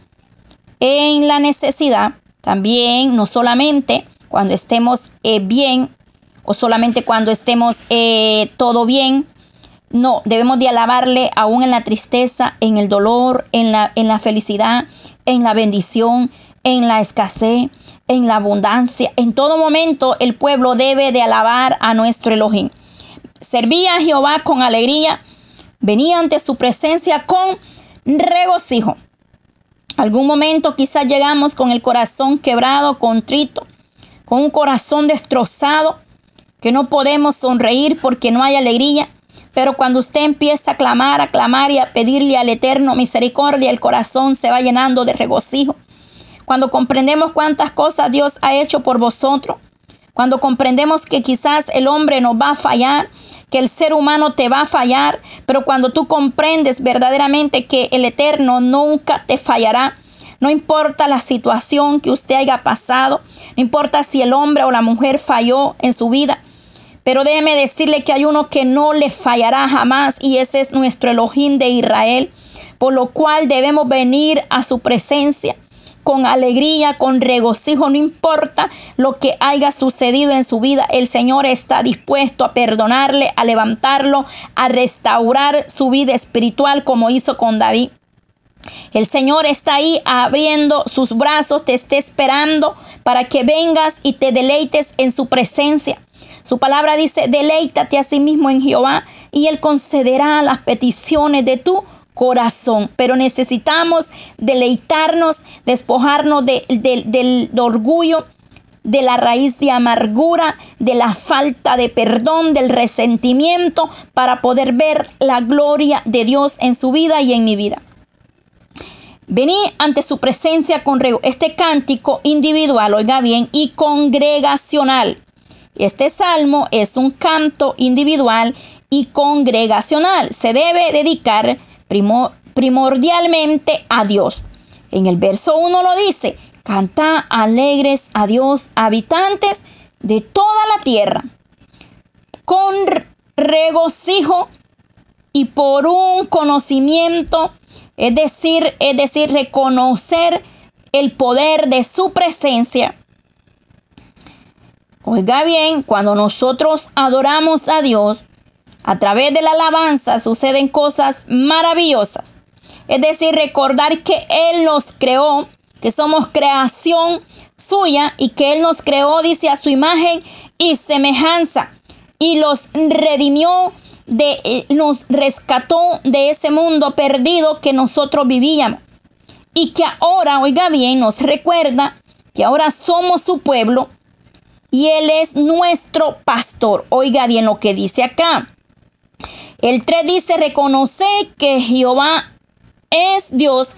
en la necesidad, también, no solamente cuando estemos eh, bien o solamente cuando estemos eh, todo bien, no, debemos de alabarle aún en la tristeza, en el dolor, en la, en la felicidad, en la bendición, en la escasez, en la abundancia. En todo momento el pueblo debe de alabar a nuestro Elohim. servía a Jehová con alegría, venía ante su presencia con regocijo. Algún momento quizás llegamos con el corazón quebrado, contrito, con un corazón destrozado, que no podemos sonreír porque no hay alegría. Pero cuando usted empieza a clamar, a clamar y a pedirle al Eterno misericordia, el corazón se va llenando de regocijo. Cuando comprendemos cuántas cosas Dios ha hecho por vosotros, cuando comprendemos que quizás el hombre nos va a fallar, que el ser humano te va a fallar, pero cuando tú comprendes verdaderamente que el Eterno nunca te fallará, no importa la situación que usted haya pasado, no importa si el hombre o la mujer falló en su vida, pero déjeme decirle que hay uno que no le fallará jamás y ese es nuestro Elohim de Israel, por lo cual debemos venir a su presencia con alegría, con regocijo, no importa lo que haya sucedido en su vida, el Señor está dispuesto a perdonarle, a levantarlo, a restaurar su vida espiritual como hizo con David. El Señor está ahí abriendo sus brazos, te está esperando para que vengas y te deleites en su presencia. Su palabra dice, deleítate a sí mismo en Jehová y Él concederá las peticiones de tu corazón. Pero necesitamos deleitarnos, despojarnos del orgullo, de la raíz de amargura, de la falta de perdón, del resentimiento, para poder ver la gloria de Dios en su vida y en mi vida. Vení ante su presencia con este cántico individual, oiga bien, y congregacional. Este salmo es un canto individual y congregacional. Se debe dedicar primordialmente a Dios. En el verso 1 lo dice, canta alegres a Dios, habitantes de toda la tierra, con regocijo y por un conocimiento, es decir, es decir, reconocer el poder de su presencia. Oiga bien, cuando nosotros adoramos a Dios, a través de la alabanza suceden cosas maravillosas. Es decir, recordar que Él nos creó, que somos creación suya y que Él nos creó, dice, a su imagen y semejanza. Y los redimió, de, eh, nos rescató de ese mundo perdido que nosotros vivíamos. Y que ahora, oiga bien, nos recuerda que ahora somos su pueblo y Él es nuestro pastor. Oiga bien lo que dice acá. El 3 dice, reconoce que Jehová es Dios,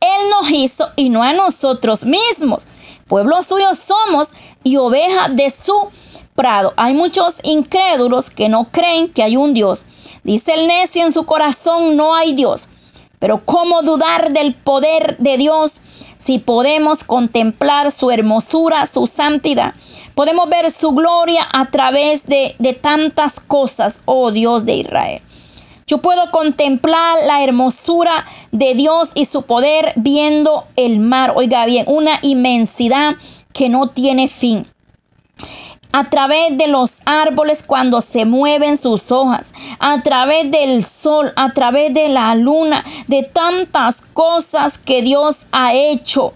Él nos hizo y no a nosotros mismos. Pueblo suyo somos y oveja de su prado. Hay muchos incrédulos que no creen que hay un Dios. Dice el necio en su corazón, no hay Dios. Pero ¿cómo dudar del poder de Dios si podemos contemplar su hermosura, su santidad? Podemos ver su gloria a través de, de tantas cosas, oh Dios de Israel. Yo puedo contemplar la hermosura de Dios y su poder viendo el mar. Oiga bien, una inmensidad que no tiene fin a través de los árboles cuando se mueven sus hojas, a través del sol, a través de la luna, de tantas cosas que Dios ha hecho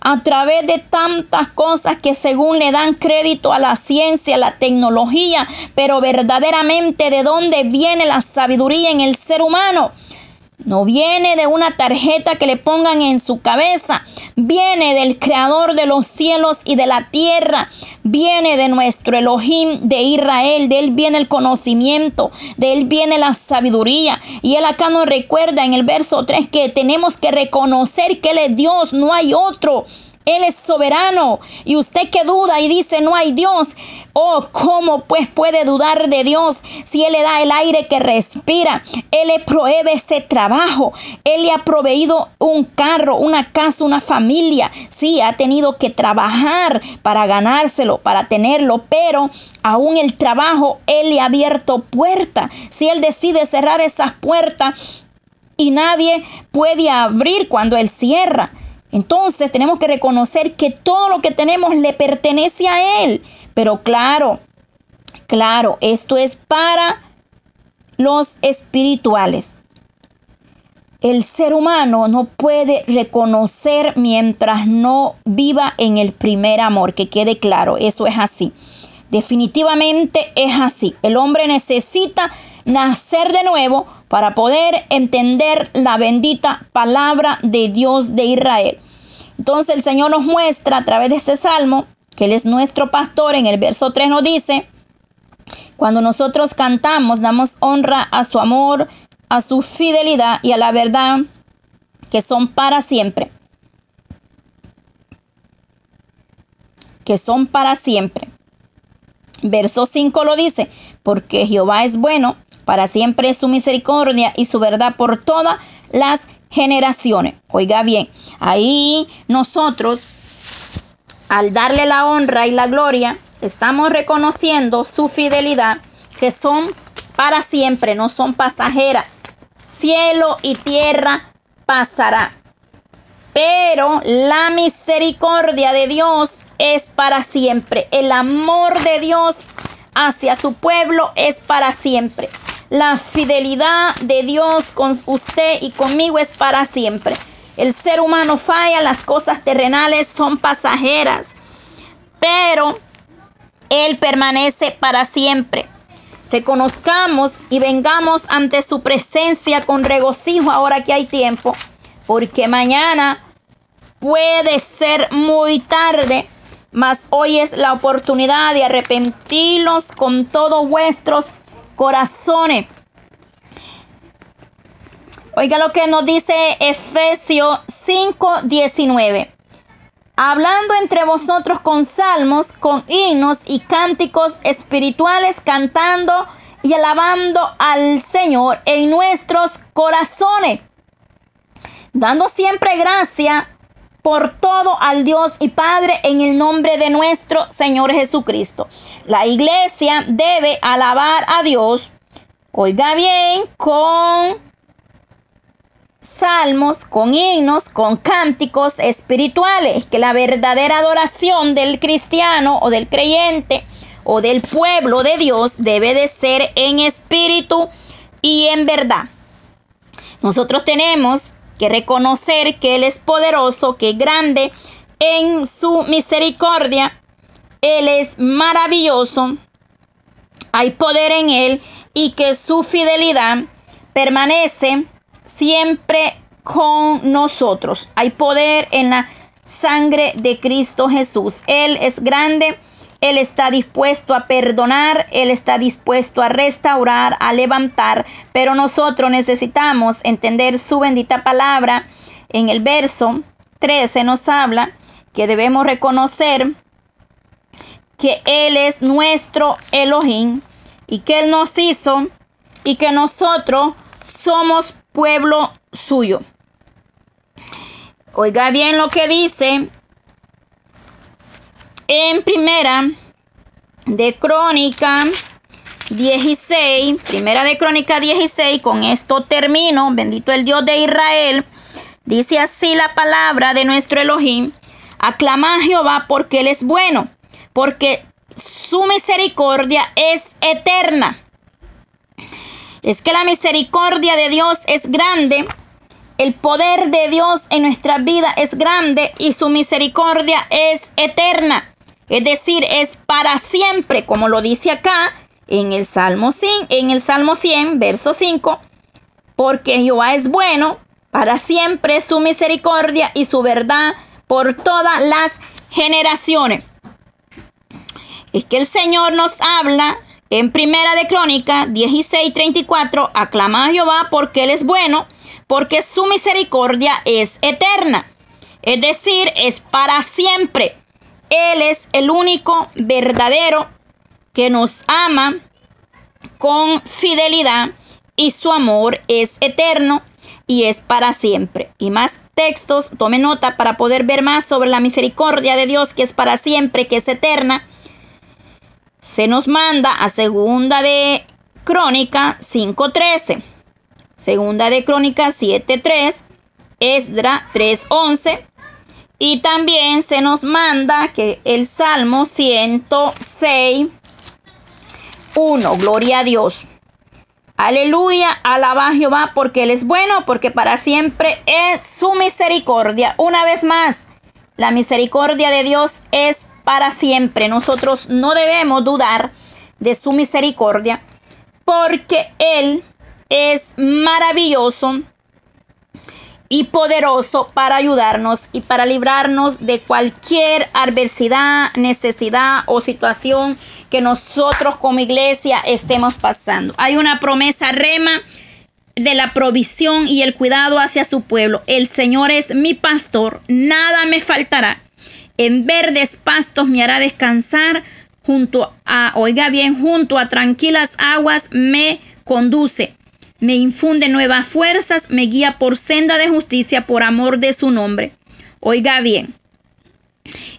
a través de tantas cosas que según le dan crédito a la ciencia, a la tecnología, pero verdaderamente de dónde viene la sabiduría en el ser humano. No viene de una tarjeta que le pongan en su cabeza. Viene del creador de los cielos y de la tierra. Viene de nuestro Elohim de Israel. De él viene el conocimiento. De él viene la sabiduría. Y él acá nos recuerda en el verso 3 que tenemos que reconocer que él es Dios. No hay otro. Él es soberano. Y usted que duda y dice no hay Dios. Oh, ¿cómo pues puede dudar de Dios si Él le da el aire que respira? Él le provee ese trabajo. Él le ha proveído un carro, una casa, una familia. Sí, ha tenido que trabajar para ganárselo, para tenerlo, pero aún el trabajo, Él le ha abierto puerta. Si Él decide cerrar esas puertas y nadie puede abrir cuando Él cierra. Entonces tenemos que reconocer que todo lo que tenemos le pertenece a Él. Pero claro, claro, esto es para los espirituales. El ser humano no puede reconocer mientras no viva en el primer amor, que quede claro, eso es así. Definitivamente es así. El hombre necesita nacer de nuevo para poder entender la bendita palabra de Dios de Israel. Entonces el Señor nos muestra a través de este salmo que Él es nuestro pastor. En el verso 3 nos dice, cuando nosotros cantamos, damos honra a su amor, a su fidelidad y a la verdad que son para siempre. Que son para siempre. Verso 5 lo dice, porque Jehová es bueno, para siempre es su misericordia y su verdad por todas las generaciones. Oiga bien, ahí nosotros, al darle la honra y la gloria, estamos reconociendo su fidelidad, que son para siempre, no son pasajeras. Cielo y tierra pasará. Pero la misericordia de Dios es para siempre. El amor de Dios hacia su pueblo es para siempre. La fidelidad de Dios con usted y conmigo es para siempre. El ser humano falla, las cosas terrenales son pasajeras, pero Él permanece para siempre. Reconozcamos y vengamos ante su presencia con regocijo ahora que hay tiempo, porque mañana puede ser muy tarde mas hoy es la oportunidad de arrepentirnos con todos vuestros corazones. Oiga lo que nos dice Efesios 5:19. Hablando entre vosotros con salmos, con himnos y cánticos espirituales, cantando y alabando al Señor en nuestros corazones, dando siempre gracia por todo al Dios y Padre en el nombre de nuestro Señor Jesucristo. La iglesia debe alabar a Dios, oiga bien, con salmos, con himnos, con cánticos espirituales, que la verdadera adoración del cristiano o del creyente o del pueblo de Dios debe de ser en espíritu y en verdad. Nosotros tenemos que reconocer que Él es poderoso, que es grande en su misericordia. Él es maravilloso. Hay poder en Él y que su fidelidad permanece siempre con nosotros. Hay poder en la sangre de Cristo Jesús. Él es grande él está dispuesto a perdonar, Él está dispuesto a restaurar, a levantar, pero nosotros necesitamos entender su bendita palabra. En el verso 13 nos habla que debemos reconocer que Él es nuestro Elohim y que Él nos hizo y que nosotros somos pueblo suyo. Oiga bien lo que dice en primera de Crónica 16, primera de Crónica 16, con esto termino, bendito el Dios de Israel, dice así la palabra de nuestro Elohim, aclama a Jehová porque Él es bueno, porque su misericordia es eterna. Es que la misericordia de Dios es grande, el poder de Dios en nuestra vida es grande y su misericordia es eterna. Es decir, es para siempre, como lo dice acá en el Salmo 100, en el Salmo 100, verso 5, porque Jehová es bueno, para siempre su misericordia y su verdad por todas las generaciones. Es que el Señor nos habla en Primera de Crónica 16, 34, aclama a Jehová porque Él es bueno, porque su misericordia es eterna. Es decir, es para siempre. Él es el único verdadero que nos ama con fidelidad y su amor es eterno y es para siempre. Y más textos, tome nota para poder ver más sobre la misericordia de Dios que es para siempre, que es eterna. Se nos manda a segunda de Crónica 5.13, segunda de Crónica 7.3, Esdra 3.11, y también se nos manda que el Salmo 106, 1, gloria a Dios. Aleluya, alaba a Jehová porque Él es bueno, porque para siempre es su misericordia. Una vez más, la misericordia de Dios es para siempre. Nosotros no debemos dudar de su misericordia porque Él es maravilloso y poderoso para ayudarnos y para librarnos de cualquier adversidad, necesidad o situación que nosotros como iglesia estemos pasando. Hay una promesa rema de la provisión y el cuidado hacia su pueblo. El Señor es mi pastor, nada me faltará. En verdes pastos me hará descansar, junto a, oiga bien, junto a tranquilas aguas me conduce me infunde nuevas fuerzas, me guía por senda de justicia por amor de su nombre. Oiga bien,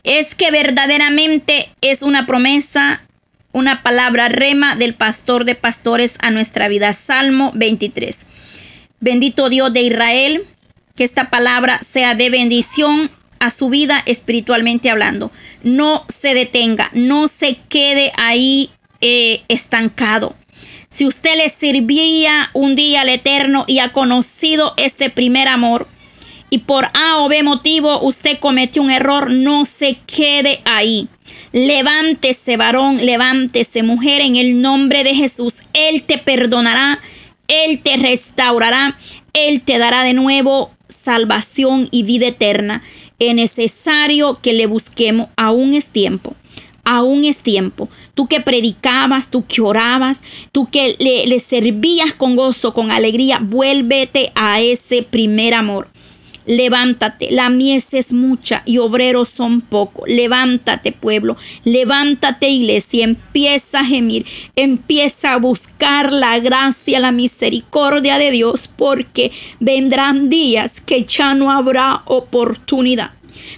es que verdaderamente es una promesa, una palabra rema del pastor de pastores a nuestra vida. Salmo 23. Bendito Dios de Israel, que esta palabra sea de bendición a su vida espiritualmente hablando. No se detenga, no se quede ahí eh, estancado. Si usted le servía un día al Eterno y ha conocido este primer amor, y por A o B motivo usted cometió un error, no se quede ahí. Levántese varón, levántese mujer en el nombre de Jesús. Él te perdonará, Él te restaurará, Él te dará de nuevo salvación y vida eterna. Es necesario que le busquemos, aún es tiempo aún es tiempo. Tú que predicabas, tú que orabas, tú que le, servías con gozo, con alegría, vuélvete a ese primer amor. Levántate, la mies es mucha y obreros son pocos. Levántate, pueblo, levántate, iglesia, empieza a gemir, empieza a buscar la gracia, la misericordia de Dios, porque vendrán días que ya no habrá oportunidad.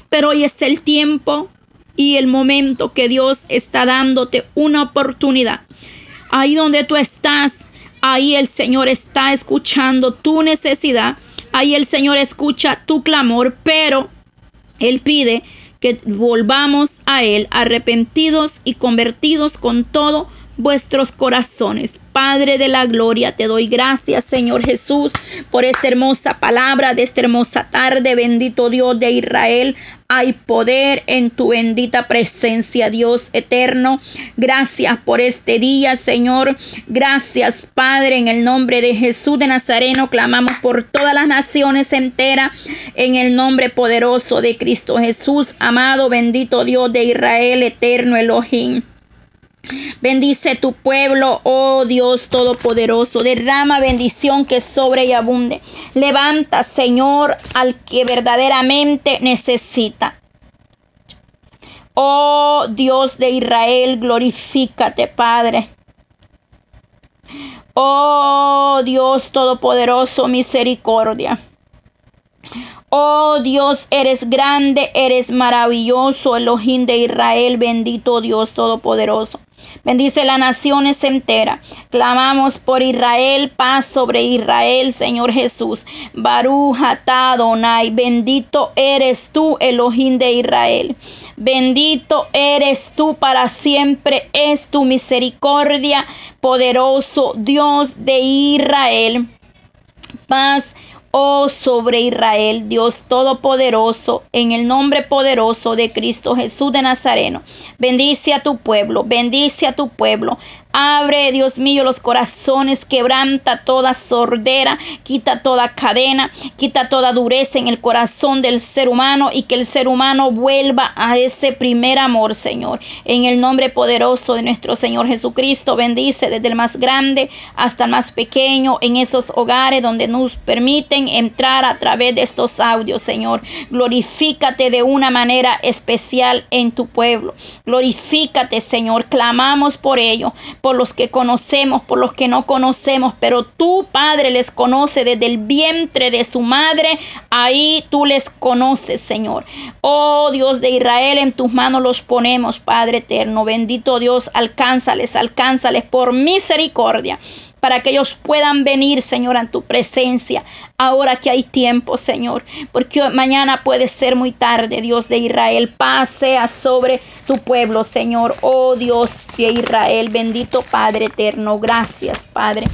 Pero hoy es el tiempo y el momento que Dios está dándote una oportunidad. Ahí donde tú estás, ahí el Señor está escuchando tu necesidad. Ahí el Señor escucha tu clamor, pero Él pide que volvamos a Él arrepentidos y convertidos con todo vuestros corazones. Padre de la gloria, te doy gracias, Señor Jesús, por esta hermosa palabra de esta hermosa tarde. Bendito Dios de Israel, hay poder en tu bendita presencia, Dios eterno. Gracias por este día, Señor. Gracias, Padre, en el nombre de Jesús de Nazareno. Clamamos por todas las naciones enteras, en el nombre poderoso de Cristo Jesús, amado, bendito Dios de Israel, eterno Elohim. Bendice tu pueblo, oh Dios Todopoderoso. Derrama bendición que sobre y abunde. Levanta, Señor, al que verdaderamente necesita. Oh Dios de Israel, glorifícate, Padre. Oh Dios Todopoderoso, misericordia. Oh Dios, eres grande, eres maravilloso, Elohim de Israel, bendito Dios Todopoderoso. Bendice las naciones enteras. Clamamos por Israel, paz sobre Israel, Señor Jesús. Baruch Adonai, bendito eres tú, Elohim de Israel. Bendito eres tú para siempre, es tu misericordia, poderoso Dios de Israel. Paz oh sobre Israel, Dios Todopoderoso, en el nombre poderoso de Cristo Jesús de Nazareno. Bendice a tu pueblo, bendice a tu pueblo. Abre, Dios mío, los corazones, quebranta toda sordera, quita toda cadena, quita toda dureza en el corazón del ser humano y que el ser humano vuelva a ese primer amor, Señor. En el nombre poderoso de nuestro Señor Jesucristo, bendice desde el más grande hasta el más pequeño en esos hogares donde nos permiten entrar a través de estos audios, Señor. Glorifícate de una manera especial en tu pueblo. Glorifícate, Señor. Clamamos por ello por los que conocemos, por los que no conocemos, pero tú, Padre, les conoce desde el vientre de su madre, ahí tú les conoces, Señor. Oh Dios de Israel, en tus manos los ponemos, Padre eterno. Bendito Dios, alcánzales, alcánzales por misericordia para que ellos puedan venir, Señor, a tu presencia, ahora que hay tiempo, Señor, porque mañana puede ser muy tarde, Dios de Israel. Paz sea sobre tu pueblo, Señor. Oh Dios de Israel, bendito Padre eterno. Gracias, Padre.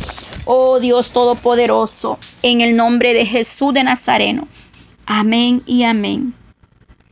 Oh Dios Todopoderoso, en el nombre de Jesús de Nazareno. Amén y amén.